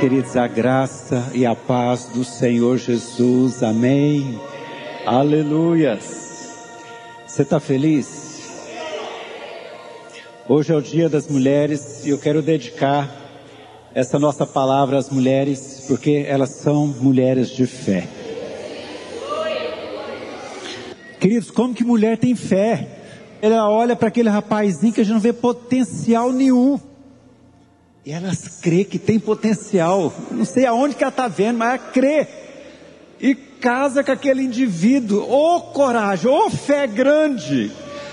Queridos, a graça e a paz do Senhor Jesus, amém. Aleluias. Você está feliz? Hoje é o Dia das Mulheres e eu quero dedicar essa nossa palavra às mulheres, porque elas são mulheres de fé. Queridos, como que mulher tem fé? Ela olha para aquele rapazinho que a gente não vê potencial nenhum. E elas crê que tem potencial. Não sei aonde que ela está vendo, mas ela crê. E casa com aquele indivíduo. Ô oh, coragem, ô oh, fé grande.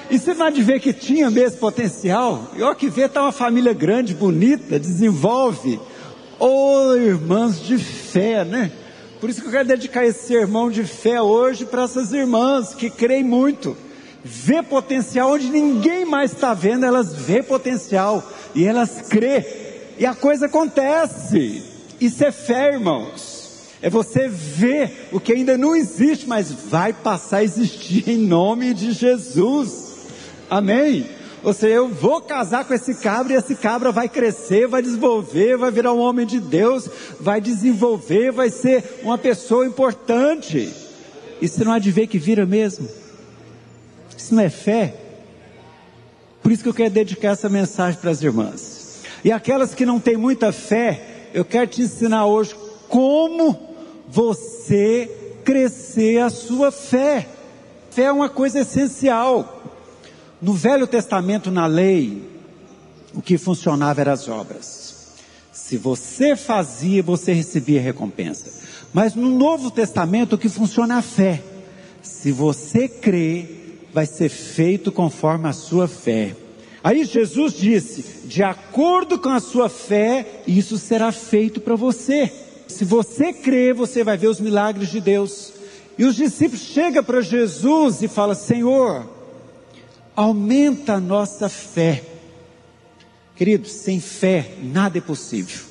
E você vai ver que tinha mesmo potencial. E ó que vê, está uma família grande, bonita, desenvolve. Ô oh, irmãs de fé, né? Por isso que eu quero dedicar esse sermão de fé hoje para essas irmãs que creem muito. Vê potencial onde ninguém mais está vendo, elas vê potencial e elas crê. E a coisa acontece. Isso é fé, irmãos. É você ver o que ainda não existe, mas vai passar a existir em nome de Jesus. Amém? Ou seja, eu vou casar com esse cabra e esse cabra vai crescer, vai desenvolver, vai virar um homem de Deus, vai desenvolver, vai ser uma pessoa importante. Você não há de ver que vira mesmo? Isso não é fé? Por isso que eu quero dedicar essa mensagem para as irmãs. E aquelas que não têm muita fé, eu quero te ensinar hoje como você crescer a sua fé. Fé é uma coisa essencial. No Velho Testamento, na lei, o que funcionava eram as obras. Se você fazia, você recebia recompensa. Mas no Novo Testamento, o que funciona é a fé. Se você crê, vai ser feito conforme a sua fé. Aí Jesus disse: de acordo com a sua fé, isso será feito para você. Se você crê, você vai ver os milagres de Deus. E os discípulos chegam para Jesus e falam: Senhor, aumenta a nossa fé. Queridos, sem fé nada é possível.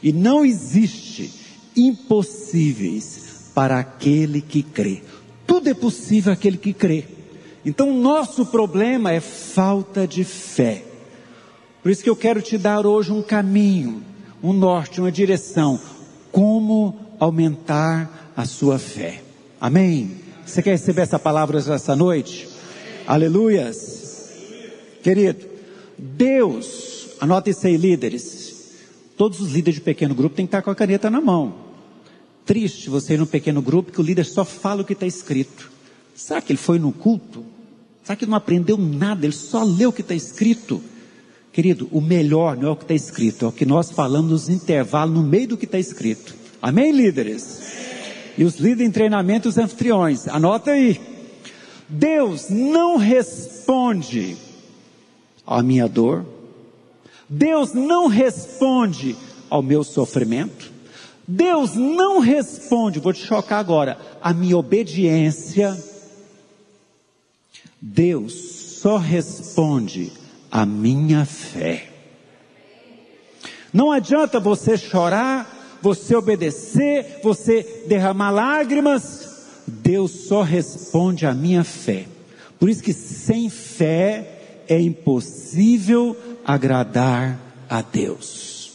E não existe impossíveis para aquele que crê. Tudo é possível aquele que crê. Então, nosso problema é falta de fé. Por isso que eu quero te dar hoje um caminho, um norte, uma direção. Como aumentar a sua fé. Amém? Você quer receber essa palavra essa noite? Aleluias. Querido, Deus, anota isso aí, líderes. Todos os líderes de pequeno grupo têm que estar com a caneta na mão. Triste você ir num pequeno grupo que o líder só fala o que está escrito. Será que ele foi no culto? Será que não aprendeu nada? Ele só leu o que está escrito? Querido, o melhor não é o que está escrito, é o que nós falamos nos intervalos, no meio do que está escrito. Amém, líderes? E os líderes em treinamento, os anfitriões, anota aí. Deus não responde à minha dor, Deus não responde ao meu sofrimento, Deus não responde, vou te chocar agora, à minha obediência, Deus só responde à minha fé. Não adianta você chorar, você obedecer, você derramar lágrimas, Deus só responde à minha fé. Por isso que sem fé é impossível agradar a Deus.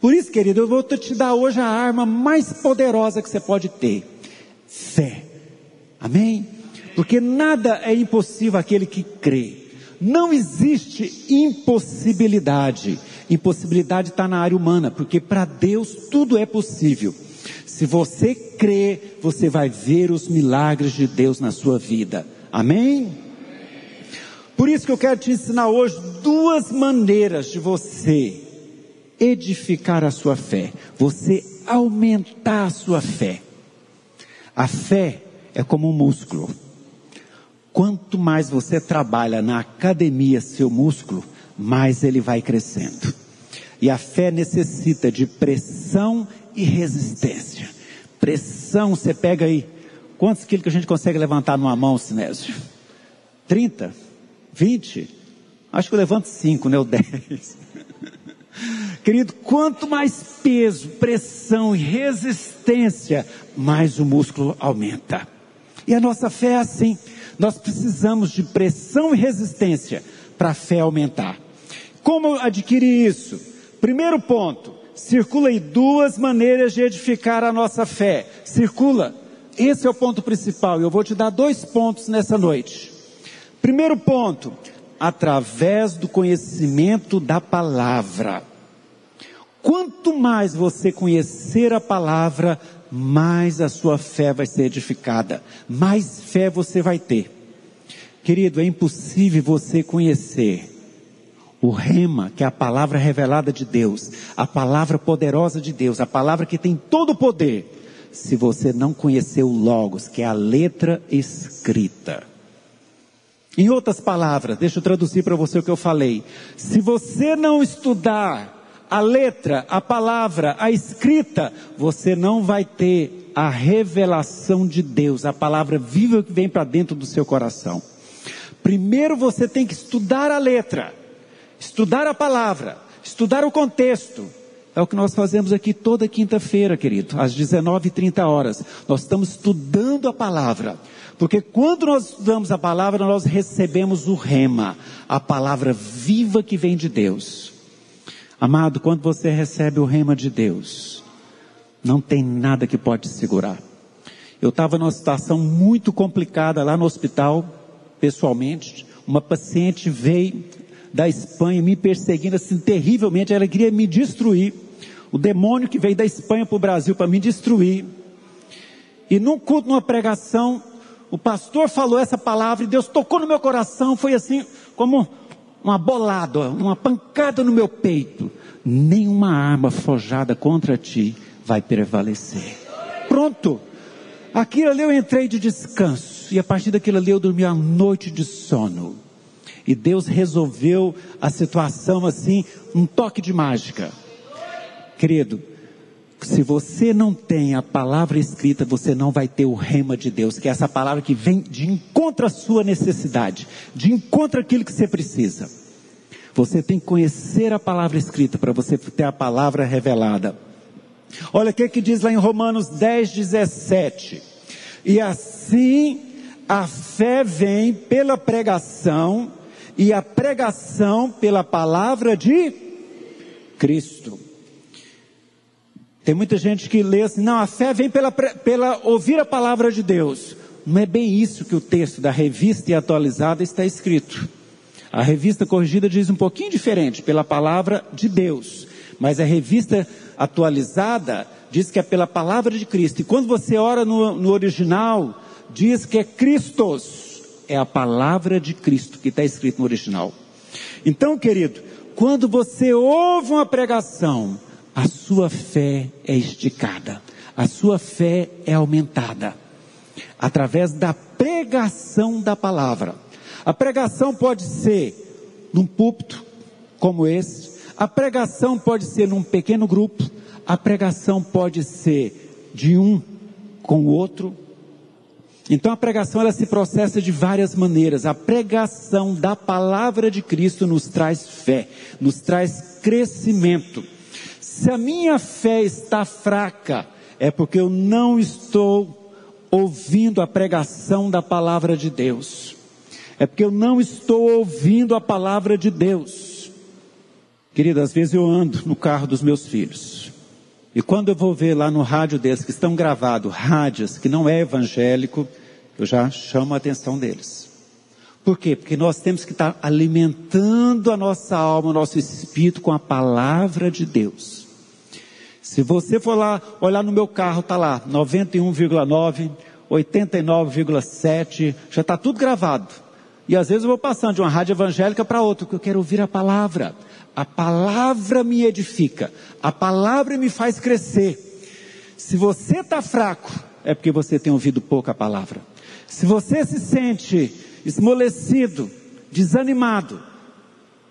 Por isso, querido, eu vou te dar hoje a arma mais poderosa que você pode ter: fé. Amém? Porque nada é impossível aquele que crê. Não existe impossibilidade. Impossibilidade está na área humana, porque para Deus tudo é possível. Se você crê, você vai ver os milagres de Deus na sua vida. Amém? Por isso que eu quero te ensinar hoje duas maneiras de você edificar a sua fé, você aumentar a sua fé. A fé é como um músculo. Quanto mais você trabalha na academia seu músculo, mais ele vai crescendo. E a fé necessita de pressão e resistência. Pressão, você pega aí. Quantos quilos que a gente consegue levantar numa mão, Sinésio? 30? 20? Acho que eu levanto 5, né? Ou 10. Querido, quanto mais peso, pressão e resistência, mais o músculo aumenta. E a nossa fé é assim. Nós precisamos de pressão e resistência para a fé aumentar. Como adquirir isso? Primeiro ponto, circula aí duas maneiras de edificar a nossa fé. Circula. Esse é o ponto principal. Eu vou te dar dois pontos nessa noite. Primeiro ponto, através do conhecimento da palavra. Quanto mais você conhecer a palavra, mais a sua fé vai ser edificada, mais fé você vai ter. Querido, é impossível você conhecer o rema, que é a palavra revelada de Deus, a palavra poderosa de Deus, a palavra que tem todo o poder, se você não conhecer o Logos, que é a letra escrita. Em outras palavras, deixa eu traduzir para você o que eu falei. Se você não estudar a letra, a palavra, a escrita, você não vai ter a revelação de Deus, a palavra viva que vem para dentro do seu coração. Primeiro você tem que estudar a letra, estudar a palavra, estudar o contexto. É o que nós fazemos aqui toda quinta-feira, querido, às 19h30 horas. Nós estamos estudando a palavra. Porque quando nós estudamos a palavra, nós recebemos o rema, a palavra viva que vem de Deus. Amado, quando você recebe o rema de Deus, não tem nada que pode segurar. Eu estava numa situação muito complicada lá no hospital, pessoalmente. Uma paciente veio da Espanha me perseguindo assim terrivelmente, ela queria me destruir. O demônio que veio da Espanha para o Brasil para me destruir. E num culto, numa pregação, o pastor falou essa palavra e Deus tocou no meu coração, foi assim como uma bolada, uma pancada no meu peito. Nenhuma arma forjada contra ti vai prevalecer. Pronto. Aquilo ali eu entrei de descanso. E a partir daquilo ali eu dormi a noite de sono. E Deus resolveu a situação assim, um toque de mágica. Querido, se você não tem a palavra escrita, você não vai ter o rema de Deus, que é essa palavra que vem de encontro à sua necessidade, de encontro àquilo que você precisa. Você tem que conhecer a palavra escrita para você ter a palavra revelada. Olha o que, que diz lá em Romanos 10, 17. E assim a fé vem pela pregação, e a pregação pela palavra de Cristo. Tem muita gente que lê assim, não, a fé vem pela, pela ouvir a palavra de Deus. Não é bem isso que o texto da revista e atualizada está escrito. A revista corrigida diz um pouquinho diferente, pela palavra de Deus. Mas a revista atualizada diz que é pela palavra de Cristo. E quando você ora no, no original, diz que é Cristos. É a palavra de Cristo que está escrito no original. Então, querido, quando você ouve uma pregação, a sua fé é esticada, a sua fé é aumentada através da pregação da palavra. A pregação pode ser num púlpito como esse, a pregação pode ser num pequeno grupo, a pregação pode ser de um com o outro. Então a pregação ela se processa de várias maneiras. A pregação da palavra de Cristo nos traz fé, nos traz crescimento. Se a minha fé está fraca, é porque eu não estou ouvindo a pregação da palavra de Deus. É porque eu não estou ouvindo a palavra de Deus. Querido, às vezes eu ando no carro dos meus filhos. E quando eu vou ver lá no rádio deles que estão gravados rádios que não é evangélico, eu já chamo a atenção deles. Por quê? Porque nós temos que estar alimentando a nossa alma, o nosso espírito com a palavra de Deus. Se você for lá, olhar no meu carro, tá lá, 91,9, 89,7, já está tudo gravado. E às vezes eu vou passando de uma rádio evangélica para outra, porque eu quero ouvir a palavra. A palavra me edifica, a palavra me faz crescer. Se você está fraco, é porque você tem ouvido pouca palavra. Se você se sente esmolecido, desanimado,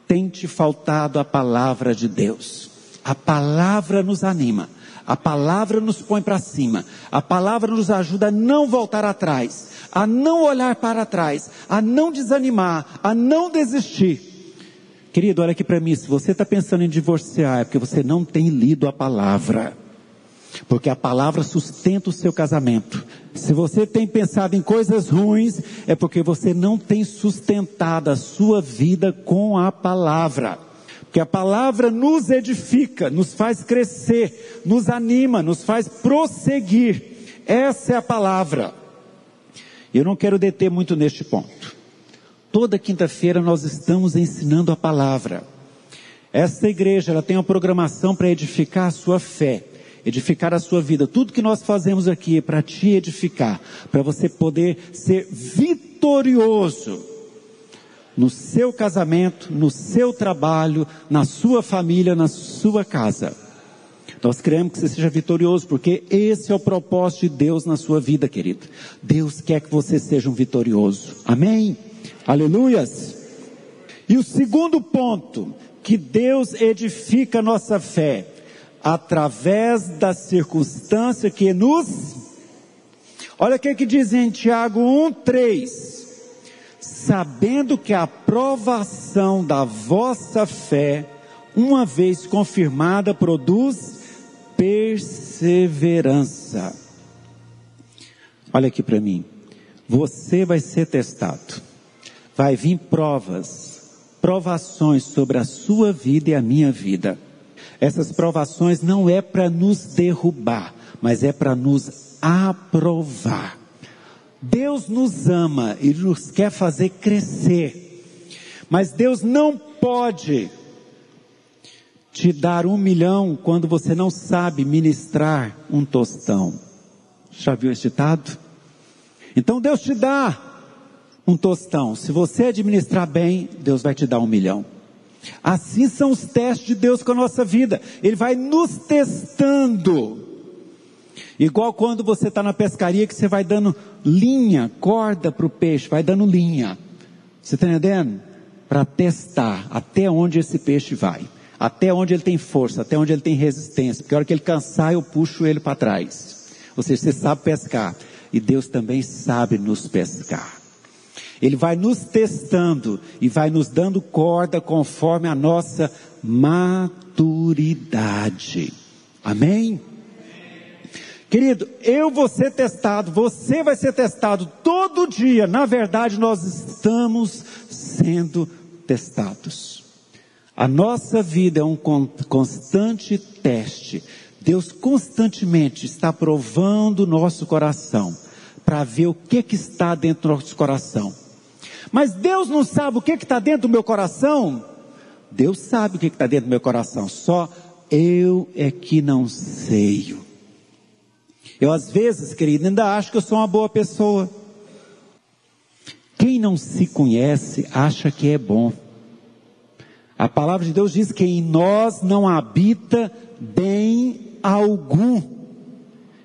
tem te faltado a palavra de Deus. A palavra nos anima. A palavra nos põe para cima. A palavra nos ajuda a não voltar atrás, a não olhar para trás, a não desanimar, a não desistir. Querido, olha aqui para mim. Se você está pensando em divorciar, é porque você não tem lido a palavra. Porque a palavra sustenta o seu casamento. Se você tem pensado em coisas ruins, é porque você não tem sustentado a sua vida com a palavra. Porque a palavra nos edifica, nos faz crescer, nos anima, nos faz prosseguir. Essa é a palavra. Eu não quero deter muito neste ponto. Toda quinta-feira nós estamos ensinando a palavra. Essa igreja, ela tem uma programação para edificar a sua fé, edificar a sua vida. Tudo que nós fazemos aqui é para te edificar, para você poder ser vitorioso no seu casamento, no seu trabalho, na sua família, na sua casa. Nós queremos que você seja vitorioso, porque esse é o propósito de Deus na sua vida, querido. Deus quer que você seja um vitorioso. Amém? Aleluias. E o segundo ponto, que Deus edifica nossa fé através da circunstância que nos. Olha o que, que diz em Tiago 1, 3. Sabendo que a aprovação da vossa fé, uma vez confirmada, produz perseverança. Olha aqui para mim. Você vai ser testado. Vai vir provas, provações sobre a sua vida e a minha vida. Essas provações não é para nos derrubar, mas é para nos aprovar. Deus nos ama e nos quer fazer crescer. Mas Deus não pode te dar um milhão quando você não sabe ministrar um tostão. Já viu esse ditado? Então Deus te dá um tostão. Se você administrar bem, Deus vai te dar um milhão. Assim são os testes de Deus com a nossa vida. Ele vai nos testando. Igual quando você está na pescaria que você vai dando linha, corda para o peixe, vai dando linha. Você está entendendo? Para testar até onde esse peixe vai até onde ele tem força, até onde ele tem resistência, porque a hora que ele cansar eu puxo ele para trás. Ou seja, você sabe pescar, e Deus também sabe nos pescar. Ele vai nos testando e vai nos dando corda conforme a nossa maturidade. Amém? Querido, eu vou ser testado, você vai ser testado todo dia. Na verdade, nós estamos sendo testados. A nossa vida é um constante teste. Deus constantemente está provando o nosso coração para ver o que, que está dentro do nosso coração. Mas Deus não sabe o que está dentro do meu coração? Deus sabe o que está dentro do meu coração, só eu é que não sei. Eu às vezes, querido, ainda acho que eu sou uma boa pessoa. Quem não se conhece acha que é bom. A palavra de Deus diz que em nós não habita bem algum.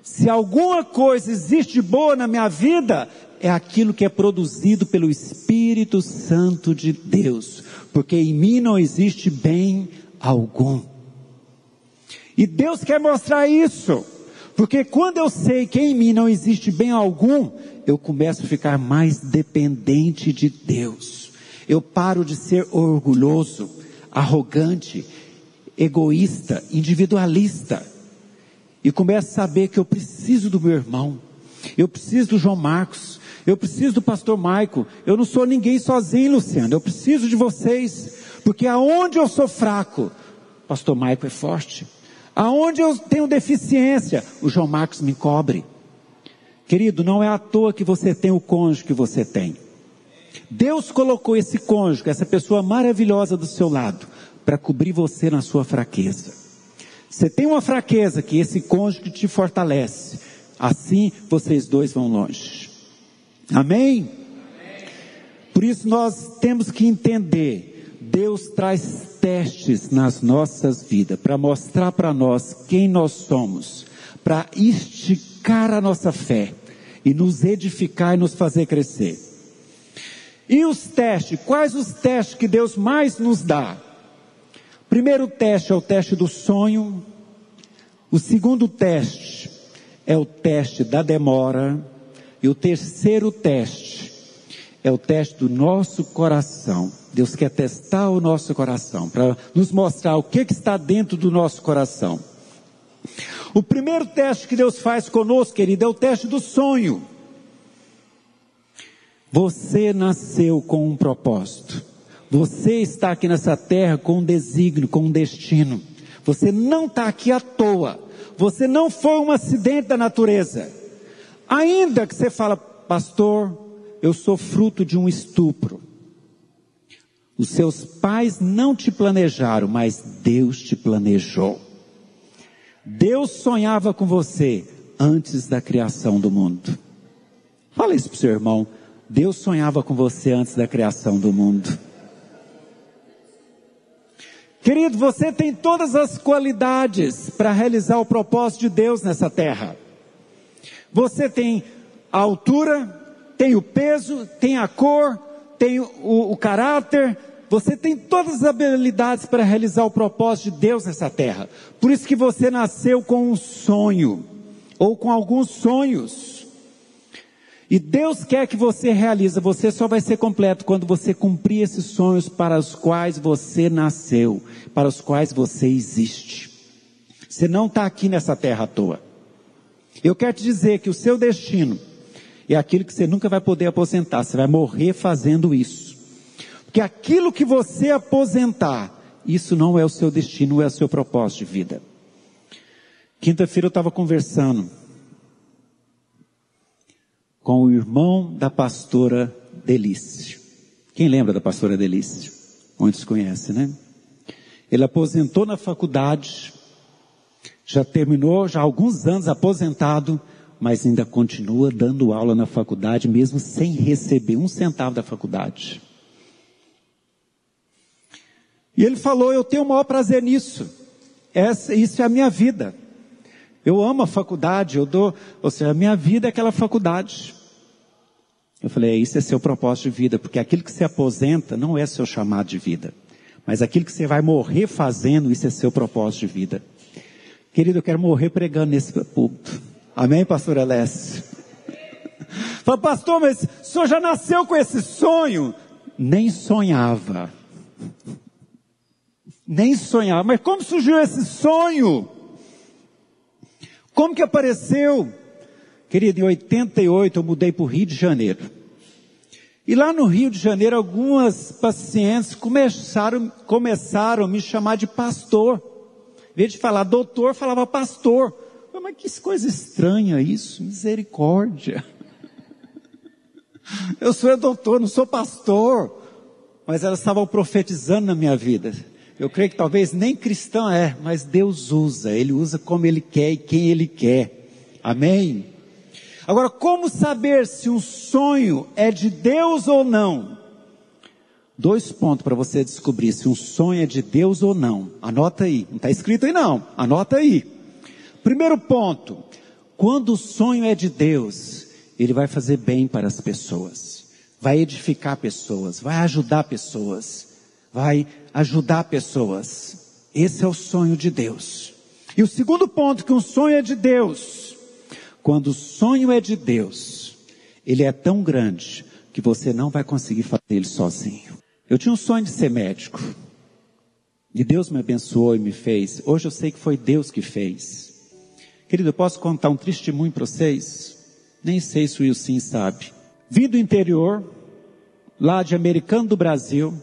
Se alguma coisa existe boa na minha vida, é aquilo que é produzido pelo Espírito Santo de Deus, porque em mim não existe bem algum. E Deus quer mostrar isso, porque quando eu sei que em mim não existe bem algum, eu começo a ficar mais dependente de Deus. Eu paro de ser orgulhoso arrogante, egoísta, individualista. E começo a saber que eu preciso do meu irmão, eu preciso do João Marcos, eu preciso do pastor Maico, eu não sou ninguém sozinho, Luciano, eu preciso de vocês, porque aonde eu sou fraco, pastor Maico é forte. Aonde eu tenho deficiência, o João Marcos me cobre. Querido, não é à toa que você tem o cônjuge que você tem. Deus colocou esse cônjuge, essa pessoa maravilhosa do seu lado, para cobrir você na sua fraqueza. Você tem uma fraqueza que esse cônjuge te fortalece. Assim vocês dois vão longe. Amém? Por isso nós temos que entender, Deus traz testes nas nossas vidas para mostrar para nós quem nós somos, para esticar a nossa fé e nos edificar e nos fazer crescer. E os testes? Quais os testes que Deus mais nos dá? Primeiro teste é o teste do sonho. O segundo teste é o teste da demora. E o terceiro teste é o teste do nosso coração. Deus quer testar o nosso coração para nos mostrar o que, que está dentro do nosso coração. O primeiro teste que Deus faz conosco, querido, é o teste do sonho. Você nasceu com um propósito. Você está aqui nessa terra com um desígnio, com um destino. Você não está aqui à toa. Você não foi um acidente da natureza. Ainda que você fala, pastor, eu sou fruto de um estupro. Os seus pais não te planejaram, mas Deus te planejou. Deus sonhava com você antes da criação do mundo. Fala isso para o seu irmão. Deus sonhava com você antes da criação do mundo. Querido, você tem todas as qualidades para realizar o propósito de Deus nessa terra. Você tem a altura, tem o peso, tem a cor, tem o, o caráter, você tem todas as habilidades para realizar o propósito de Deus nessa terra. Por isso que você nasceu com um sonho, ou com alguns sonhos. E Deus quer que você realize, você só vai ser completo quando você cumprir esses sonhos para os quais você nasceu, para os quais você existe. Você não está aqui nessa terra à toa. Eu quero te dizer que o seu destino é aquilo que você nunca vai poder aposentar, você vai morrer fazendo isso. Porque aquilo que você aposentar, isso não é o seu destino, é o seu propósito de vida. Quinta-feira eu estava conversando com o irmão da pastora Delício. Quem lembra da pastora Delício? Muitos conhecem, né? Ele aposentou na faculdade, já terminou, já há alguns anos aposentado, mas ainda continua dando aula na faculdade, mesmo sem receber um centavo da faculdade. E ele falou: Eu tenho o maior prazer nisso. Essa, isso é a minha vida. Eu amo a faculdade, eu dou, ou seja, a minha vida é aquela faculdade. Eu falei, é, isso é seu propósito de vida, porque aquilo que se aposenta não é seu chamado de vida. Mas aquilo que você vai morrer fazendo, isso é seu propósito de vida. Querido, eu quero morrer pregando nesse púlpito. Amém, pastor Alessio? Fala, pastor, mas o senhor já nasceu com esse sonho? Nem sonhava. Nem sonhava. Mas como surgiu esse sonho? Como que apareceu? Querido, em 88 eu mudei para o Rio de Janeiro. E lá no Rio de Janeiro, algumas pacientes começaram, começaram a me chamar de pastor. Em vez de falar doutor, falava pastor. Mas que coisa estranha isso, misericórdia. Eu sou doutor, não sou pastor. Mas elas estavam profetizando na minha vida. Eu creio que talvez nem cristão é, mas Deus usa. Ele usa como Ele quer e quem Ele quer. Amém? Agora, como saber se um sonho é de Deus ou não? Dois pontos para você descobrir se um sonho é de Deus ou não. Anota aí. Não está escrito aí não. Anota aí. Primeiro ponto. Quando o sonho é de Deus, ele vai fazer bem para as pessoas. Vai edificar pessoas. Vai ajudar pessoas. Vai ajudar pessoas. Esse é o sonho de Deus. E o segundo ponto, que um sonho é de Deus. Quando o sonho é de Deus, ele é tão grande que você não vai conseguir fazer ele sozinho. Eu tinha um sonho de ser médico. E Deus me abençoou e me fez. Hoje eu sei que foi Deus que fez. Querido, eu posso contar um testemunho para vocês? Nem sei se o Wilson sabe. Vim do interior, lá de Americano do Brasil,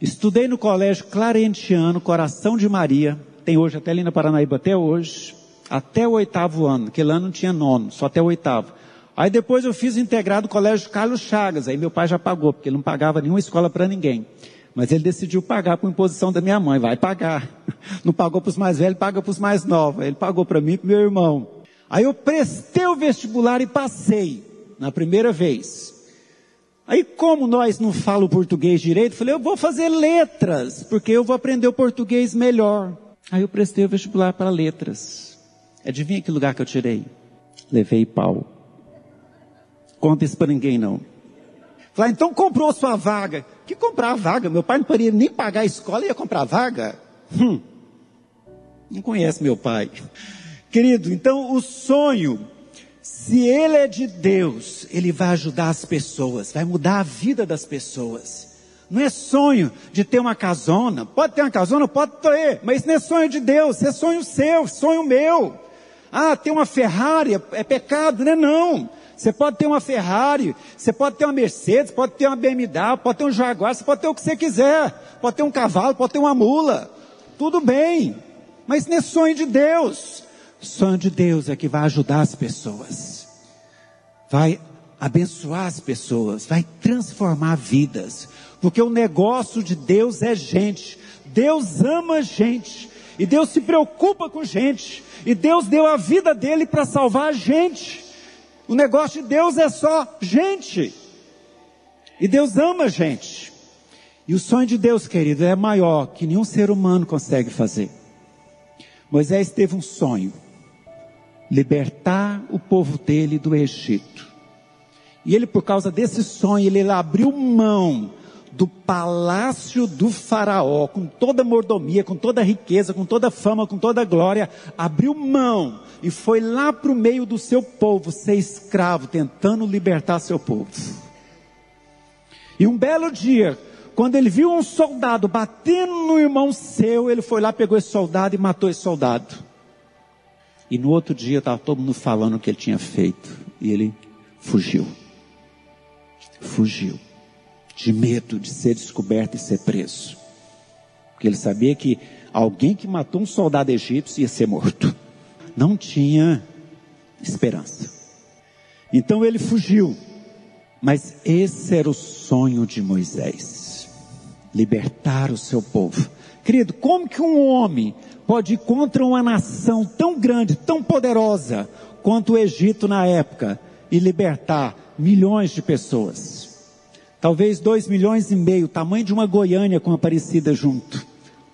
Estudei no colégio Clarentiano, Coração de Maria, tem hoje até ali na Paranaíba até hoje, até o oitavo ano, aquele ano não tinha nono, só até o oitavo. Aí depois eu fiz integrado no colégio Carlos Chagas, aí meu pai já pagou, porque ele não pagava nenhuma escola para ninguém. Mas ele decidiu pagar por imposição da minha mãe, vai pagar. Não pagou para os mais velhos, paga para os mais novos. Ele pagou para mim e para meu irmão. Aí eu prestei o vestibular e passei, na primeira vez. Aí, como nós não falamos português direito, falei, eu vou fazer letras, porque eu vou aprender o português melhor. Aí eu prestei o vestibular para letras. Adivinha que lugar que eu tirei? Levei pau. Conta isso para ninguém não. Falei, então comprou sua vaga. Que comprar a vaga? Meu pai não poderia nem pagar a escola e ia comprar a vaga? Hum. Não conhece meu pai. Querido, então o sonho se ele é de Deus, ele vai ajudar as pessoas, vai mudar a vida das pessoas. Não é sonho de ter uma casona. Pode ter uma casona, pode ter, mas isso não é sonho de Deus, é sonho seu, sonho meu. Ah, ter uma Ferrari é, é pecado, não é não. Você pode ter uma Ferrari, você pode ter uma Mercedes, pode ter uma BMW, pode ter um Jaguar, você pode ter o que você quiser. Pode ter um cavalo, pode ter uma mula. Tudo bem. Mas não é sonho de Deus. Sonho de Deus é que vai ajudar as pessoas. Vai abençoar as pessoas, vai transformar vidas. Porque o negócio de Deus é gente. Deus ama gente. E Deus se preocupa com gente. E Deus deu a vida dele para salvar a gente. O negócio de Deus é só gente. E Deus ama gente. E o sonho de Deus, querido, é maior que nenhum ser humano consegue fazer. Moisés teve um sonho: libertar o povo dele do Egito. E ele, por causa desse sonho, ele abriu mão do palácio do faraó, com toda a mordomia, com toda a riqueza, com toda a fama, com toda a glória, abriu mão e foi lá para o meio do seu povo ser escravo, tentando libertar seu povo. E um belo dia, quando ele viu um soldado batendo no irmão seu, ele foi lá, pegou esse soldado e matou esse soldado. E no outro dia estava todo mundo falando o que ele tinha feito. E ele fugiu. Fugiu de medo de ser descoberto e ser preso. Porque ele sabia que alguém que matou um soldado egípcio ia ser morto. Não tinha esperança. Então ele fugiu. Mas esse era o sonho de Moisés: libertar o seu povo. Querido, como que um homem pode ir contra uma nação tão grande, tão poderosa quanto o Egito na época e libertar milhões de pessoas? Talvez dois milhões e meio, tamanho de uma Goiânia com Aparecida junto.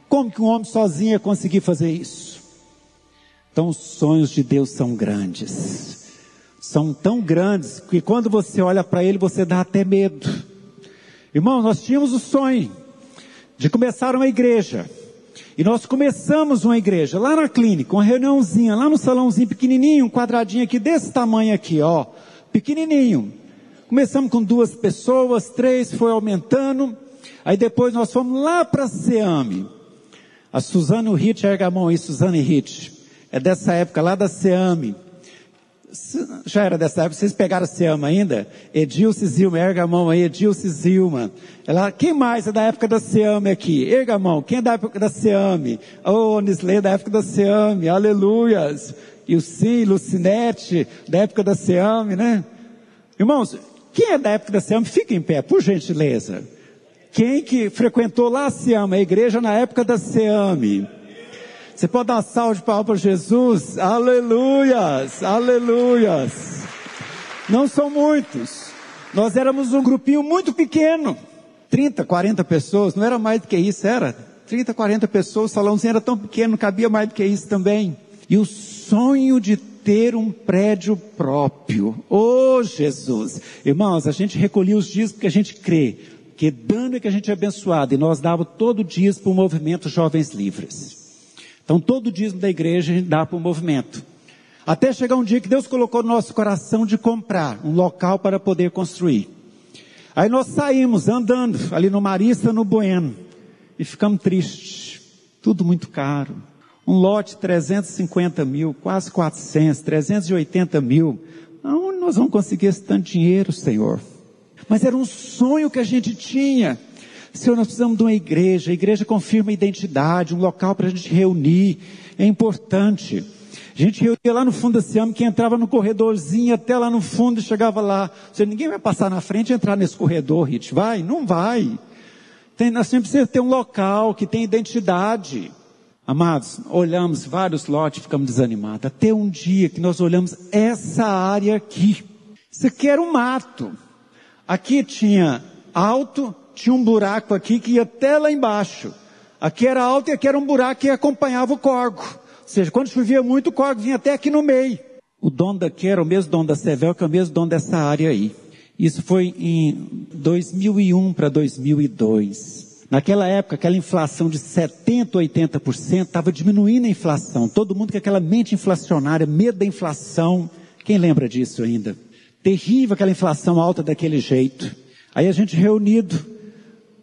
Como que um homem sozinho ia conseguir fazer isso? Então os sonhos de Deus são grandes. São tão grandes que quando você olha para ele, você dá até medo. Irmão, nós tínhamos o sonho de começar uma igreja. E nós começamos uma igreja lá na clínica, uma reuniãozinha, lá no salãozinho pequenininho, um quadradinho aqui desse tamanho aqui, ó, pequenininho. Começamos com duas pessoas, três, foi aumentando. Aí depois nós fomos lá para Seame. A Suzane Hit erga a mão aí, Suzane Hit. É dessa época, lá da Seame. Já era dessa época, vocês pegaram Seame ainda? Edilce Zilma, erga a mão aí, Edilce Zilma. Ela, quem mais é da época da Seame aqui? Erga a mão, quem é da época da Seame? Oh, Nisley, da época da Seame, aleluias. E o Sim, Lucinete, da época da Seame, né? Irmãos, quem é da época da SEAM, fica em pé, por gentileza. Quem que frequentou lá a SEAM, a igreja na época da SEAM? Você pode dar uma salva de palmas para Jesus? Aleluias, aleluias. Não são muitos. Nós éramos um grupinho muito pequeno. 30, 40 pessoas, não era mais do que isso, era 30, 40 pessoas, o salãozinho era tão pequeno, não cabia mais do que isso também. E o sonho de ter um prédio próprio. Oh, Jesus! Irmãos, a gente recolhia os dias porque a gente crê que dando é que a gente é abençoado e nós dava todo dia para o movimento Jovens Livres. Então, todo dia da igreja a gente dá para o movimento. Até chegar um dia que Deus colocou no nosso coração de comprar um local para poder construir. Aí nós saímos andando ali no Marista, no Bueno, e ficamos tristes. Tudo muito caro um lote 350 mil, quase 400, 380 mil. Aonde nós vamos conseguir esse tanto dinheiro, Senhor? Mas era um sonho que a gente tinha. Senhor, nós precisamos de uma igreja. A igreja confirma a identidade, um local para a gente reunir. É importante. A gente reunia lá no fundo da Siam, que entrava no corredorzinho até lá no fundo e chegava lá. Seja, ninguém vai passar na frente e entrar nesse corredor, Rit. Vai? Não vai. Tem, nós sempre precisamos ter um local que tem identidade. Amados, olhamos vários lotes e ficamos desanimados. Até um dia que nós olhamos essa área aqui. Isso aqui era um mato. Aqui tinha alto, tinha um buraco aqui que ia até lá embaixo. Aqui era alto e aqui era um buraco que acompanhava o corgo. Ou seja, quando chovia muito, o corgo vinha até aqui no meio. O dono daqui era o mesmo dono da Sevel, que é o mesmo dono dessa área aí. Isso foi em 2001 para 2002. Naquela época, aquela inflação de 70%, 80%, estava diminuindo a inflação. Todo mundo com aquela mente inflacionária, medo da inflação. Quem lembra disso ainda? Terrível aquela inflação alta daquele jeito. Aí a gente reunido,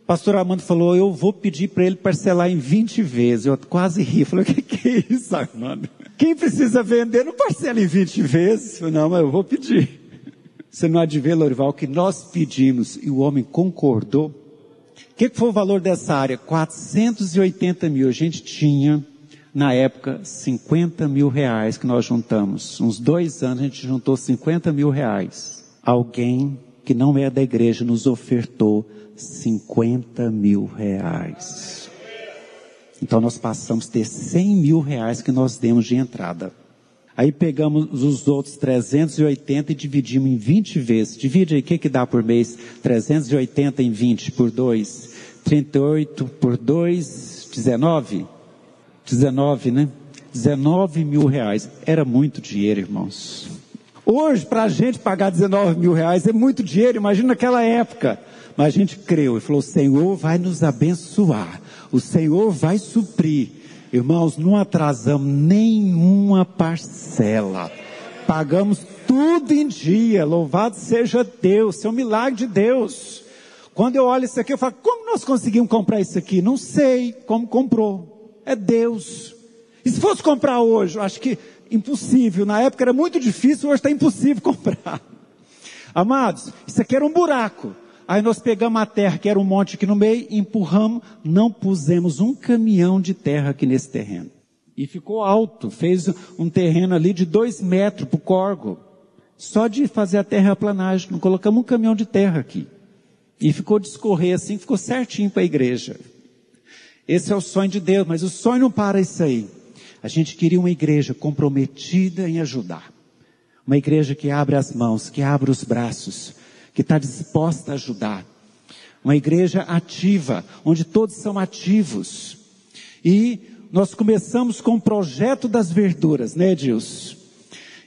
pastor Armando falou, eu vou pedir para ele parcelar em 20 vezes. Eu quase ri, falei, o que, que é isso, Armando? Quem precisa vender não parcela em 20 vezes. Eu não, mas eu vou pedir. Você não há de ver, Lorival, que nós pedimos e o homem concordou. O que, que foi o valor dessa área? 480 mil. A gente tinha, na época, 50 mil reais que nós juntamos. Uns dois anos a gente juntou 50 mil reais. Alguém que não é da igreja nos ofertou 50 mil reais. Então nós passamos a ter 100 mil reais que nós demos de entrada. Aí pegamos os outros 380 e dividimos em 20 vezes. Divide aí, o que que dá por mês? 380 em 20 por 2. 38 por 2, 19? 19, né? 19 mil reais. Era muito dinheiro, irmãos. Hoje, para a gente pagar 19 mil reais é muito dinheiro, imagina naquela época. Mas a gente creu e falou: o Senhor vai nos abençoar, o Senhor vai suprir. Irmãos, não atrasamos nenhuma parcela. Pagamos tudo em dia. Louvado seja Deus. Isso é um milagre de Deus. Quando eu olho isso aqui, eu falo, como nós conseguimos comprar isso aqui? Não sei como comprou. É Deus. E se fosse comprar hoje, eu acho que impossível. Na época era muito difícil, hoje está impossível comprar. Amados, isso aqui era um buraco. Aí nós pegamos a terra, que era um monte aqui no meio, empurramos, não pusemos um caminhão de terra aqui nesse terreno. E ficou alto, fez um terreno ali de dois metros para o corgo. Só de fazer a terraplanagem, não colocamos um caminhão de terra aqui. E ficou de escorrer assim, ficou certinho para a igreja. Esse é o sonho de Deus, mas o sonho não para isso aí. A gente queria uma igreja comprometida em ajudar. Uma igreja que abre as mãos, que abre os braços, que está disposta a ajudar. Uma igreja ativa, onde todos são ativos. E nós começamos com o projeto das verduras, né, Edilson?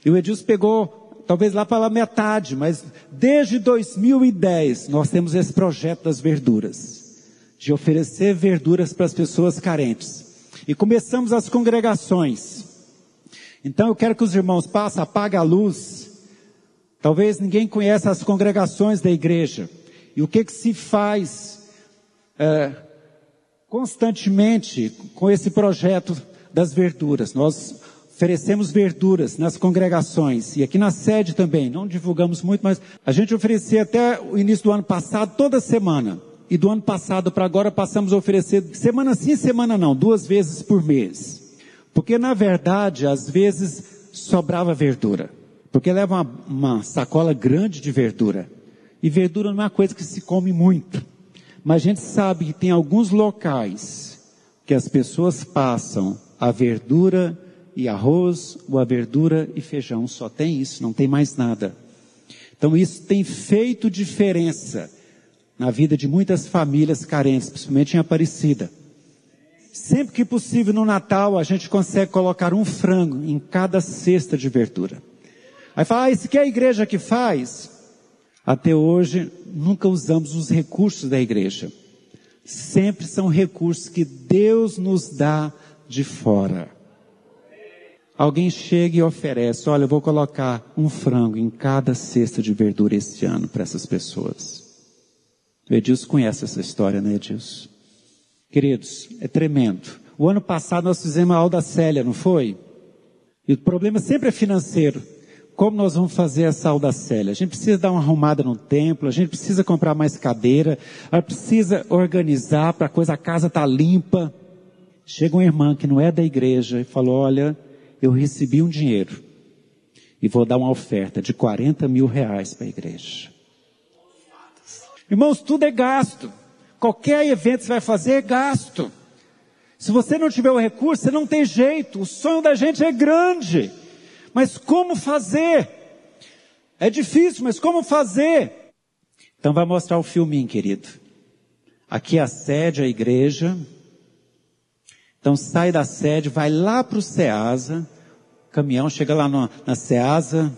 E o Edilson pegou, talvez lá para a metade, mas desde 2010 nós temos esse projeto das verduras. De oferecer verduras para as pessoas carentes. E começamos as congregações. Então eu quero que os irmãos passem, apaguem a luz Talvez ninguém conheça as congregações da igreja. E o que que se faz é, constantemente com esse projeto das verduras? Nós oferecemos verduras nas congregações e aqui na sede também. Não divulgamos muito, mas a gente oferecia até o início do ano passado toda semana. E do ano passado para agora passamos a oferecer semana sim, semana não, duas vezes por mês. Porque na verdade, às vezes sobrava verdura. Porque leva uma, uma sacola grande de verdura. E verdura não é uma coisa que se come muito. Mas a gente sabe que tem alguns locais que as pessoas passam a verdura e arroz, ou a verdura e feijão. Só tem isso, não tem mais nada. Então isso tem feito diferença na vida de muitas famílias carentes, principalmente em Aparecida. Sempre que possível no Natal a gente consegue colocar um frango em cada cesta de verdura. Aí fala, ah, isso que é a igreja que faz? Até hoje, nunca usamos os recursos da igreja. Sempre são recursos que Deus nos dá de fora. Alguém chega e oferece, olha, eu vou colocar um frango em cada cesta de verdura este ano para essas pessoas. O Edilson conhece essa história, né, Edilson? Queridos, é tremendo. O ano passado nós fizemos a aula da Célia, não foi? E o problema sempre é financeiro como nós vamos fazer a Célia? A gente precisa dar uma arrumada no templo, a gente precisa comprar mais cadeira, a gente precisa organizar para a coisa, a casa tá limpa. Chega uma irmã que não é da igreja e falou, olha, eu recebi um dinheiro e vou dar uma oferta de 40 mil reais para a igreja. Irmãos, tudo é gasto. Qualquer evento que você vai fazer é gasto. Se você não tiver o recurso, você não tem jeito. O sonho da gente é grande. Mas como fazer? É difícil, mas como fazer? Então vai mostrar o filminho, querido. Aqui é a sede, a igreja. Então sai da sede, vai lá para o Ceasa. Caminhão chega lá no, na Ceasa.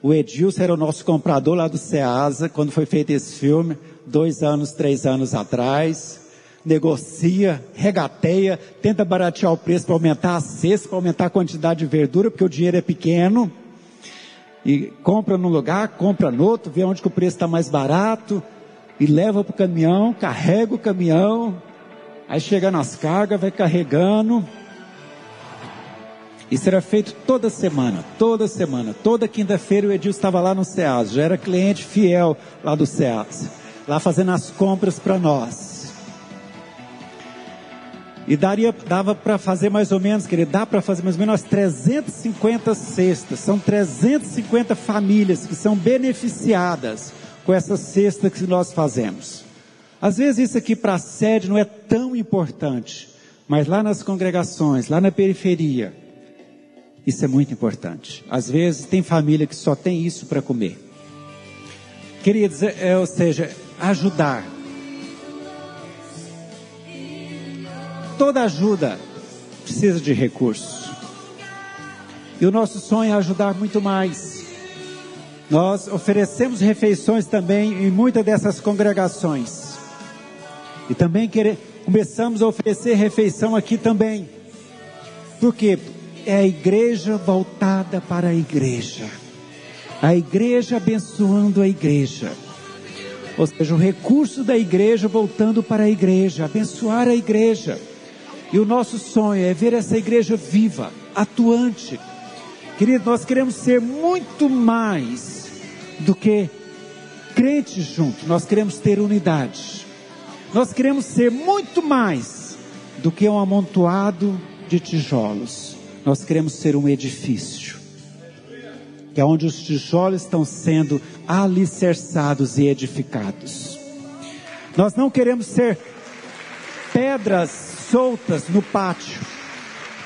O Edilson era o nosso comprador lá do Ceasa, quando foi feito esse filme, dois anos, três anos atrás negocia, regateia, tenta baratear o preço para aumentar a cesta, para aumentar a quantidade de verdura, porque o dinheiro é pequeno. E compra num lugar, compra no outro, vê onde que o preço está mais barato, e leva para o caminhão, carrega o caminhão, aí chega nas cargas, vai carregando. Isso era feito toda semana, toda semana. Toda quinta-feira o Edil estava lá no SEAS, já era cliente fiel lá do SEAS, lá fazendo as compras para nós. E daria, dava para fazer mais ou menos, querido, dá para fazer mais ou menos 350 cestas. São 350 famílias que são beneficiadas com essa cesta que nós fazemos. Às vezes isso aqui para a sede não é tão importante, mas lá nas congregações, lá na periferia, isso é muito importante. Às vezes tem família que só tem isso para comer. Queria dizer, é, ou seja, ajudar. Toda ajuda precisa de recursos. E o nosso sonho é ajudar muito mais. Nós oferecemos refeições também em muitas dessas congregações. E também começamos a oferecer refeição aqui também. Porque é a igreja voltada para a igreja. A igreja abençoando a igreja. Ou seja, o recurso da igreja voltando para a igreja, abençoar a igreja. E o nosso sonho é ver essa igreja viva, atuante. Querido, nós queremos ser muito mais do que crentes juntos, nós queremos ter unidade. Nós queremos ser muito mais do que um amontoado de tijolos. Nós queremos ser um edifício. Que é onde os tijolos estão sendo alicerçados e edificados. Nós não queremos ser pedras soltas no pátio.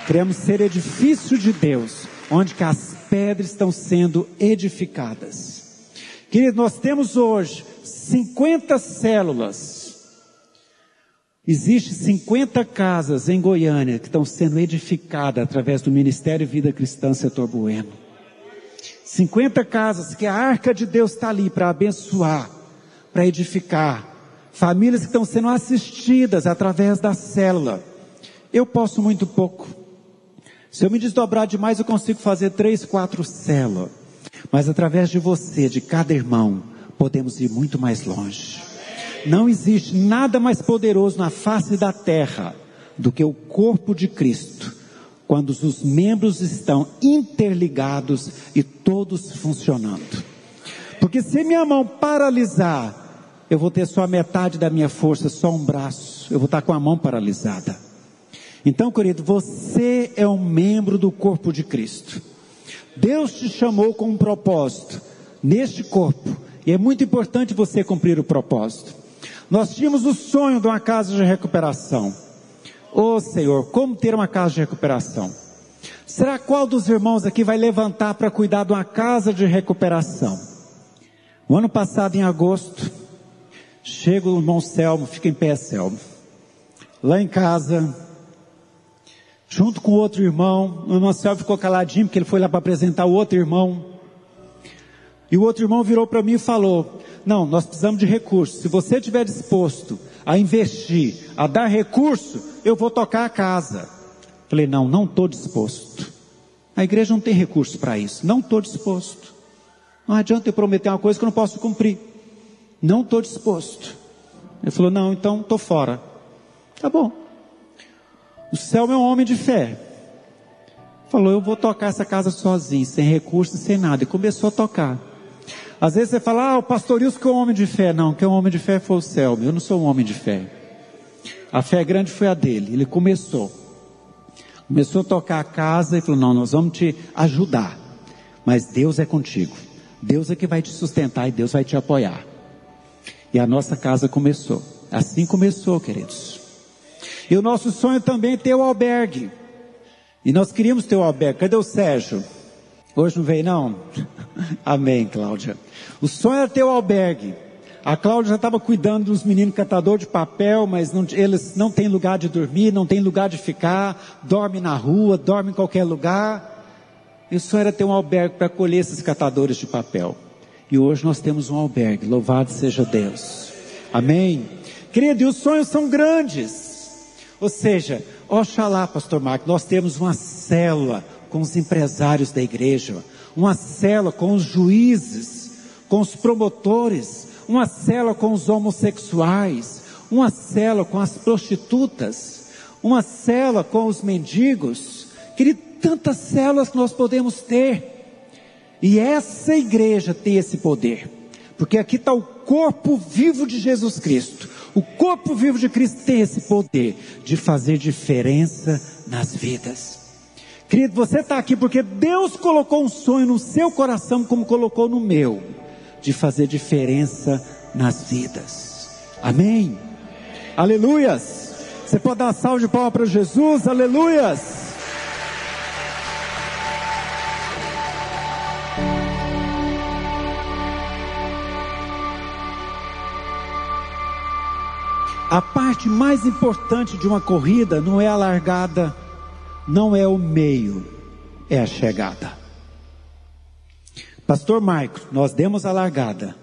Queremos ser edifício de Deus, onde que as pedras estão sendo edificadas. Querido, nós temos hoje 50 células Existem 50 casas em Goiânia que estão sendo edificadas através do Ministério Vida Cristã Setor Bueno. 50 casas que a arca de Deus está ali para abençoar, para edificar. Famílias que estão sendo assistidas através da célula. Eu posso muito pouco. Se eu me desdobrar demais, eu consigo fazer três, quatro células. Mas através de você, de cada irmão, podemos ir muito mais longe. Não existe nada mais poderoso na face da terra do que o corpo de Cristo, quando os membros estão interligados e todos funcionando. Porque se minha mão paralisar, eu vou ter só metade da minha força, só um braço, eu vou estar com a mão paralisada. Então, querido, você é um membro do corpo de Cristo. Deus te chamou com um propósito neste corpo, e é muito importante você cumprir o propósito. Nós tínhamos o sonho de uma casa de recuperação. Ô oh, Senhor, como ter uma casa de recuperação? Será qual dos irmãos aqui vai levantar para cuidar de uma casa de recuperação? O ano passado, em agosto, chega o irmão Selmo, fica em pé, Selmo. Lá em casa, junto com outro irmão, o irmão Selmo ficou caladinho porque ele foi lá para apresentar o outro irmão. E o outro irmão virou para mim e falou: Não, nós precisamos de recursos. Se você estiver disposto a investir, a dar recurso, eu vou tocar a casa. Falei: Não, não estou disposto. A igreja não tem recurso para isso. Não estou disposto. Não adianta eu prometer uma coisa que eu não posso cumprir. Não estou disposto. Ele falou: Não, então estou fora. Tá bom. O céu é um homem de fé. Falou: Eu vou tocar essa casa sozinho, sem recurso, sem nada. E começou a tocar. Às vezes você fala, ah, o pastor Wilson que é um homem de fé. Não, que é um homem de fé foi o Selma. Eu não sou um homem de fé. A fé grande foi a dele. Ele começou. Começou a tocar a casa e falou, não, nós vamos te ajudar. Mas Deus é contigo. Deus é que vai te sustentar e Deus vai te apoiar. E a nossa casa começou. Assim começou, queridos. E o nosso sonho também é ter o albergue. E nós queríamos ter o albergue. Cadê o Sérgio? Hoje não veio não? Amém, Cláudia. O sonho era ter o albergue. A Cláudia já estava cuidando dos meninos catador de papel, mas não, eles não têm lugar de dormir, não têm lugar de ficar, dorme na rua, dorme em qualquer lugar. E o sonho era ter um albergue para acolher esses catadores de papel. E hoje nós temos um albergue, louvado seja Deus. Amém? Querido, e os sonhos são grandes. Ou seja, oxalá, pastor Marco, nós temos uma célula com os empresários da igreja, uma cela com os juízes, com os promotores, uma cela com os homossexuais, uma cela com as prostitutas, uma cela com os mendigos. Querido, tantas células que nós podemos ter. E essa igreja tem esse poder. Porque aqui está o corpo vivo de Jesus Cristo. O corpo vivo de Cristo tem esse poder de fazer diferença nas vidas. Querido, você está aqui porque Deus colocou um sonho no seu coração, como colocou no meu, de fazer diferença nas vidas. Amém? Aleluias! Você pode dar uma salva de palmas para Jesus? Aleluias! A parte mais importante de uma corrida não é a largada, não é o meio, é a chegada. Pastor Marcos, nós demos a largada,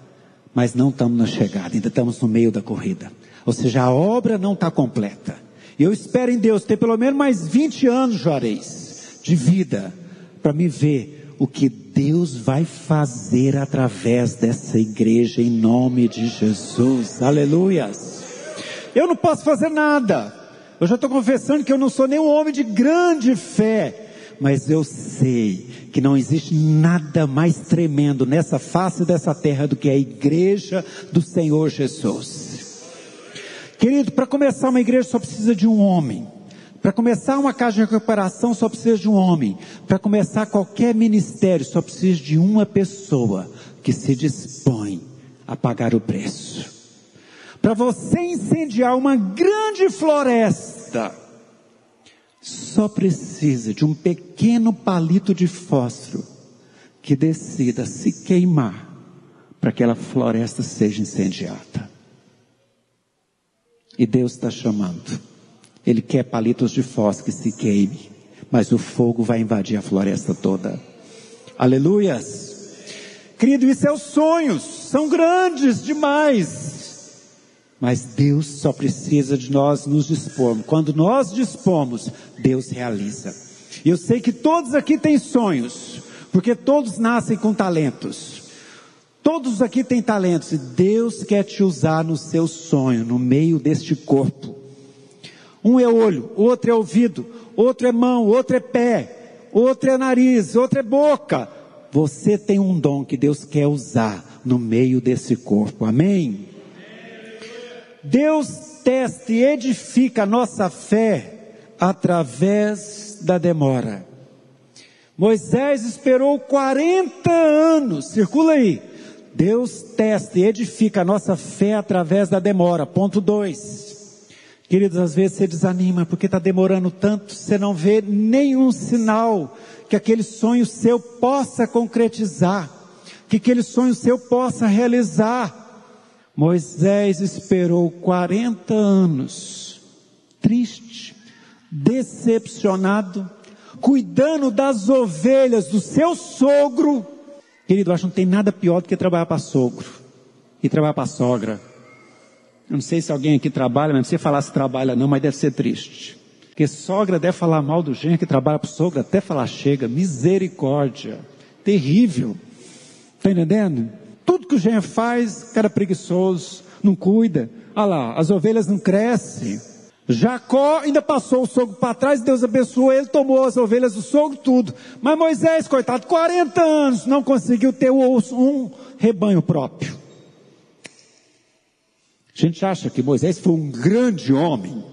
mas não estamos na chegada, ainda estamos no meio da corrida. Ou seja, a obra não está completa. Eu espero em Deus ter pelo menos mais 20 anos, Juarez, de vida, para me ver o que Deus vai fazer através dessa igreja em nome de Jesus. Aleluias. Eu não posso fazer nada. Eu já estou confessando que eu não sou nem um homem de grande fé. Mas eu sei que não existe nada mais tremendo nessa face dessa terra do que a igreja do Senhor Jesus. Querido, para começar uma igreja só precisa de um homem. Para começar uma casa de recuperação só precisa de um homem. Para começar qualquer ministério só precisa de uma pessoa que se dispõe a pagar o preço. Para você incendiar uma grande floresta, só precisa de um pequeno palito de fósforo que decida se queimar para que aquela floresta seja incendiada. E Deus está chamando. Ele quer palitos de fósforo que se queime, mas o fogo vai invadir a floresta toda. Aleluias! Querido, isso é os sonhos, são grandes demais. Mas Deus só precisa de nós nos dispormos. Quando nós dispomos, Deus realiza. E eu sei que todos aqui têm sonhos, porque todos nascem com talentos. Todos aqui têm talentos e Deus quer te usar no seu sonho, no meio deste corpo. Um é olho, outro é ouvido, outro é mão, outro é pé, outro é nariz, outro é boca. Você tem um dom que Deus quer usar no meio desse corpo. Amém? Deus testa e edifica a nossa fé através da demora. Moisés esperou 40 anos, circula aí. Deus testa e edifica a nossa fé através da demora. Ponto 2. Queridos, às vezes você desanima porque está demorando tanto, você não vê nenhum sinal que aquele sonho seu possa concretizar, que aquele sonho seu possa realizar. Moisés esperou 40 anos, triste, decepcionado, cuidando das ovelhas do seu sogro. Querido, acho que não tem nada pior do que trabalhar para sogro e trabalhar para sogra. Eu não sei se alguém aqui trabalha, mas não sei falar se trabalha não, mas deve ser triste. Porque sogra deve falar mal do genro que trabalha para sogro, até falar chega, misericórdia, terrível. Está entendendo? Tudo que o genro faz, cara preguiçoso, não cuida. Olha lá, as ovelhas não crescem. Jacó ainda passou o sogro para trás, Deus abençoou ele, tomou as ovelhas do sogro, tudo. Mas Moisés, coitado, 40 anos, não conseguiu ter um rebanho próprio. A gente acha que Moisés foi um grande homem.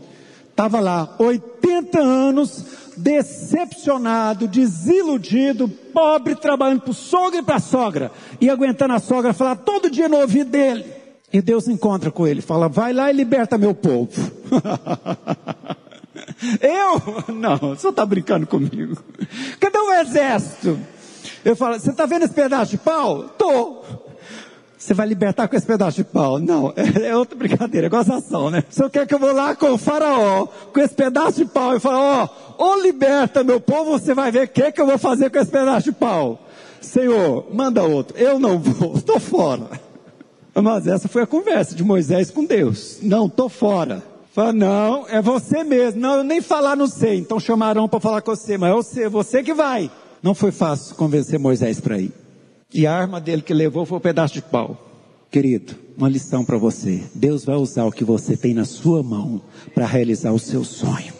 Estava lá 80 anos, decepcionado, desiludido, pobre, trabalhando para o sogro e para a sogra, e aguentando a sogra falar todo dia no ouvido dele. E Deus encontra com ele, fala: vai lá e liberta meu povo. Eu? Não, você está brincando comigo. Cadê o exército? Eu falo, você está vendo esse pedaço de pau? Tô. Você vai libertar com esse pedaço de pau? Não, é, outra brincadeira, é gozação, né? Você quer que eu vou lá com o faraó, com esse pedaço de pau e falo, ó, oh, ou liberta meu povo, você vai ver o que, que eu vou fazer com esse pedaço de pau. Senhor, manda outro. Eu não vou, estou fora. Mas essa foi a conversa de Moisés com Deus. Não, estou fora. Fala, não, é você mesmo. Não, eu nem falar não sei. Então chamarão para falar com você, mas é você, você que vai. Não foi fácil convencer Moisés para ir. E a arma dele que levou foi um pedaço de pau. Querido, uma lição para você. Deus vai usar o que você tem na sua mão para realizar o seu sonho.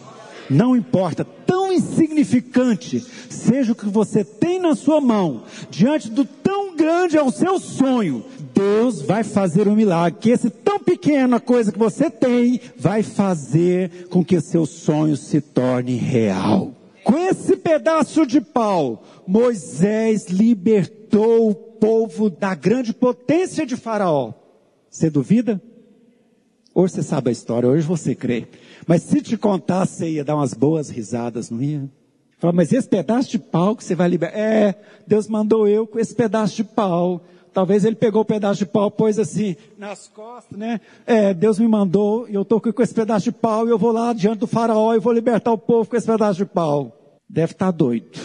Não importa, tão insignificante seja o que você tem na sua mão, diante do tão grande é o seu sonho, Deus vai fazer um milagre, que esse tão pequena coisa que você tem vai fazer com que seu sonho se torne real. Com esse pedaço de pau, Moisés libertou o povo da grande potência de Faraó. Você duvida? Hoje você sabe a história, hoje você crê. Mas se te contar, você ia dar umas boas risadas, não ia? Fala, mas esse pedaço de pau que você vai liberar. É, Deus mandou eu com esse pedaço de pau. Talvez ele pegou o pedaço de pau, pôs assim nas costas, né? É, Deus me mandou e eu estou com esse pedaço de pau e eu vou lá diante do faraó e vou libertar o povo com esse pedaço de pau. Deve estar tá doido.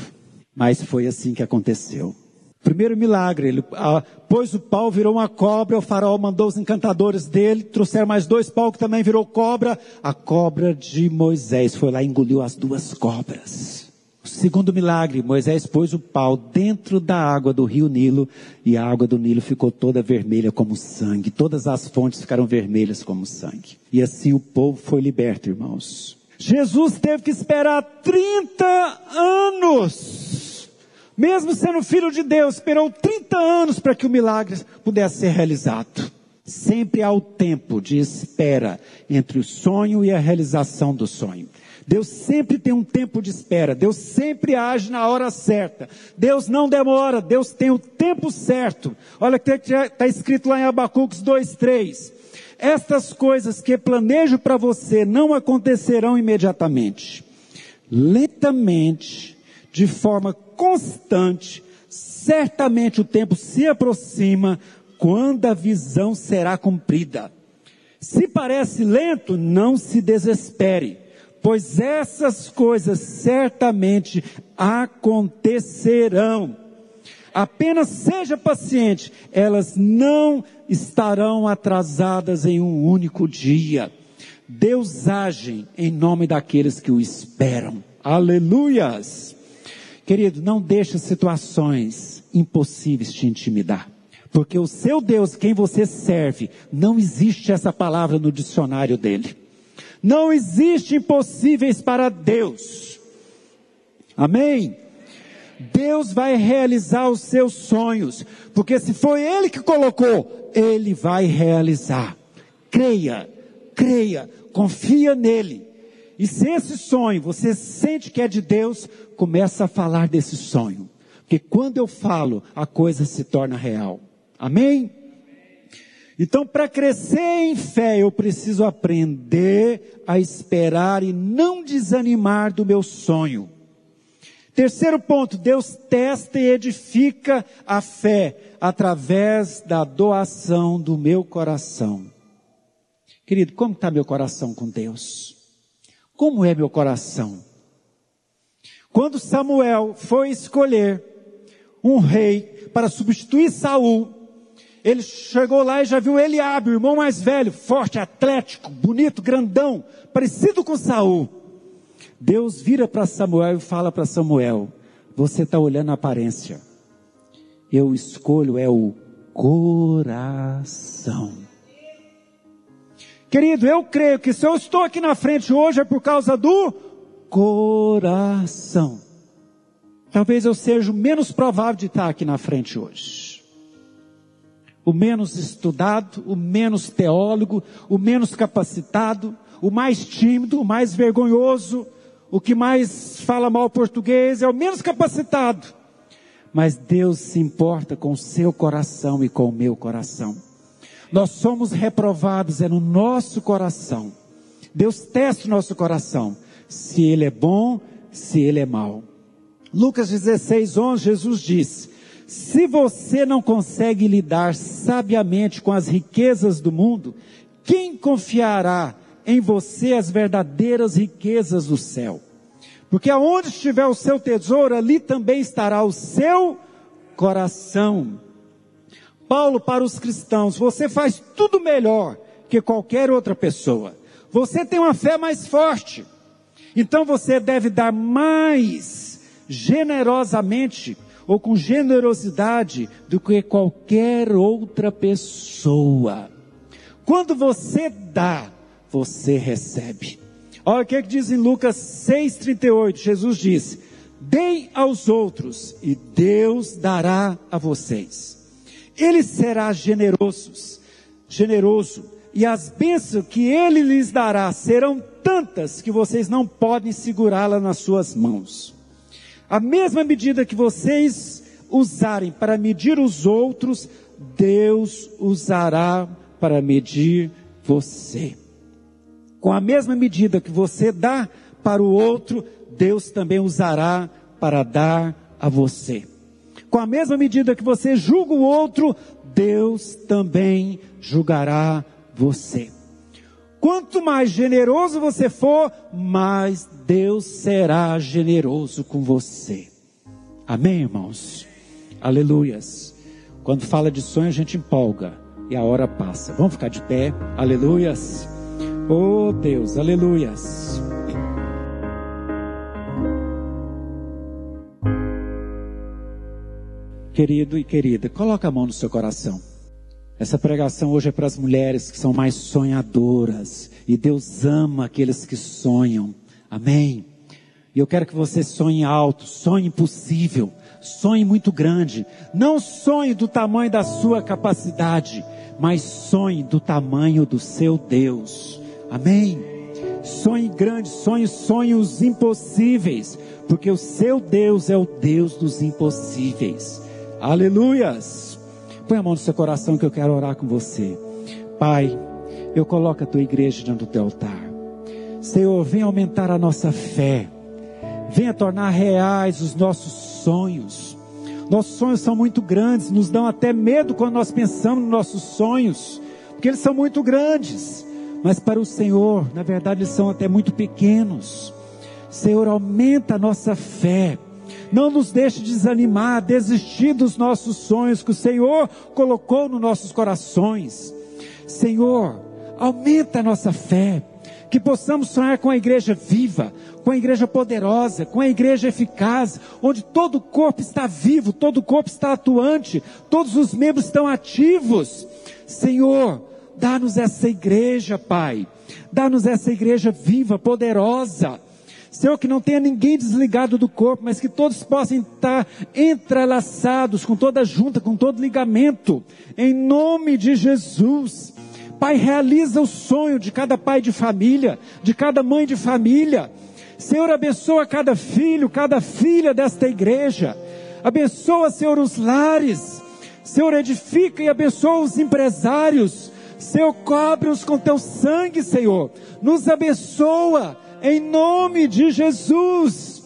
Mas foi assim que aconteceu. Primeiro milagre, ele ah, pôs o pau, virou uma cobra, o faraó mandou os encantadores dele, trouxeram mais dois pau que também virou cobra. A cobra de Moisés foi lá e engoliu as duas cobras. O segundo milagre, Moisés pôs o pau dentro da água do rio Nilo e a água do Nilo ficou toda vermelha como sangue. Todas as fontes ficaram vermelhas como sangue. E assim o povo foi liberto, irmãos. Jesus teve que esperar 30 anos mesmo sendo filho de Deus, esperou 30 anos para que o milagre pudesse ser realizado. Sempre há o tempo de espera entre o sonho e a realização do sonho. Deus sempre tem um tempo de espera. Deus sempre age na hora certa. Deus não demora. Deus tem o tempo certo. Olha que está escrito lá em Abacuques 2:3. Estas coisas que planejo para você não acontecerão imediatamente. Lentamente, de forma constante, certamente o tempo se aproxima quando a visão será cumprida. Se parece lento, não se desespere, pois essas coisas certamente acontecerão. Apenas seja paciente, elas não estarão atrasadas em um único dia. Deus age em nome daqueles que o esperam. Aleluias! Querido, não deixe situações impossíveis te intimidar. Porque o seu Deus, quem você serve, não existe essa palavra no dicionário dele. Não existe impossíveis para Deus. Amém? Deus vai realizar os seus sonhos, porque se foi Ele que colocou, Ele vai realizar. Creia, creia, confia nele. E se esse sonho você sente que é de Deus, começa a falar desse sonho. Porque quando eu falo, a coisa se torna real. Amém? Então, para crescer em fé, eu preciso aprender a esperar e não desanimar do meu sonho. Terceiro ponto, Deus testa e edifica a fé através da doação do meu coração. Querido, como está meu coração com Deus? Como é meu coração? Quando Samuel foi escolher um rei para substituir Saul, ele chegou lá e já viu Eliabe, o irmão mais velho, forte, atlético, bonito, grandão, parecido com Saul. Deus vira para Samuel e fala para Samuel: Você está olhando a aparência. Eu escolho é o coração. Querido, eu creio que se eu estou aqui na frente hoje é por causa do coração. Talvez eu seja o menos provável de estar aqui na frente hoje. O menos estudado, o menos teólogo, o menos capacitado, o mais tímido, o mais vergonhoso, o que mais fala mal português, é o menos capacitado. Mas Deus se importa com o seu coração e com o meu coração. Nós somos reprovados é no nosso coração. Deus testa o nosso coração se ele é bom, se ele é mau. Lucas 16, 11, Jesus diz: Se você não consegue lidar sabiamente com as riquezas do mundo, quem confiará em você as verdadeiras riquezas do céu? Porque aonde estiver o seu tesouro, ali também estará o seu coração. Paulo para os cristãos, você faz tudo melhor que qualquer outra pessoa. Você tem uma fé mais forte. Então você deve dar mais generosamente ou com generosidade do que qualquer outra pessoa. Quando você dá, você recebe. Olha o que, é que diz em Lucas 6,38. Jesus disse: Deem aos outros, e Deus dará a vocês. Ele será generoso, generoso, e as bênçãos que ele lhes dará serão tantas que vocês não podem segurá-la nas suas mãos. A mesma medida que vocês usarem para medir os outros, Deus usará para medir você. Com a mesma medida que você dá para o outro, Deus também usará para dar a você. Com a mesma medida que você julga o outro, Deus também julgará você. Quanto mais generoso você for, mais Deus será generoso com você. Amém, irmãos? Aleluias. Quando fala de sonho, a gente empolga e a hora passa. Vamos ficar de pé. Aleluias. Oh Deus, aleluias. Querido e querida, coloca a mão no seu coração. Essa pregação hoje é para as mulheres que são mais sonhadoras. E Deus ama aqueles que sonham. Amém. E eu quero que você sonhe alto, sonhe impossível, sonhe muito grande. Não sonhe do tamanho da sua capacidade, mas sonhe do tamanho do seu Deus. Amém. Sonhe grande, sonhe sonhos impossíveis, porque o seu Deus é o Deus dos impossíveis. Aleluias. Põe a mão no seu coração que eu quero orar com você. Pai, eu coloco a tua igreja diante do teu altar. Senhor, vem aumentar a nossa fé. Venha tornar reais os nossos sonhos. Nossos sonhos são muito grandes, nos dão até medo quando nós pensamos nos nossos sonhos, porque eles são muito grandes. Mas para o Senhor, na verdade, eles são até muito pequenos. Senhor, aumenta a nossa fé. Não nos deixe desanimar, desistir dos nossos sonhos que o Senhor colocou nos nossos corações. Senhor, aumenta a nossa fé. Que possamos sonhar com a igreja viva, com a igreja poderosa, com a igreja eficaz, onde todo o corpo está vivo, todo o corpo está atuante, todos os membros estão ativos. Senhor, dá-nos essa igreja, Pai. Dá-nos essa igreja viva, poderosa. Senhor, que não tenha ninguém desligado do corpo, mas que todos possam estar entrelaçados com toda junta, com todo ligamento. Em nome de Jesus. Pai, realiza o sonho de cada pai de família, de cada mãe de família. Senhor, abençoa cada filho, cada filha desta igreja. Abençoa, Senhor, os lares. Senhor, edifica e abençoa os empresários. Senhor, cobre-os com teu sangue, Senhor. Nos abençoa, em nome de Jesus.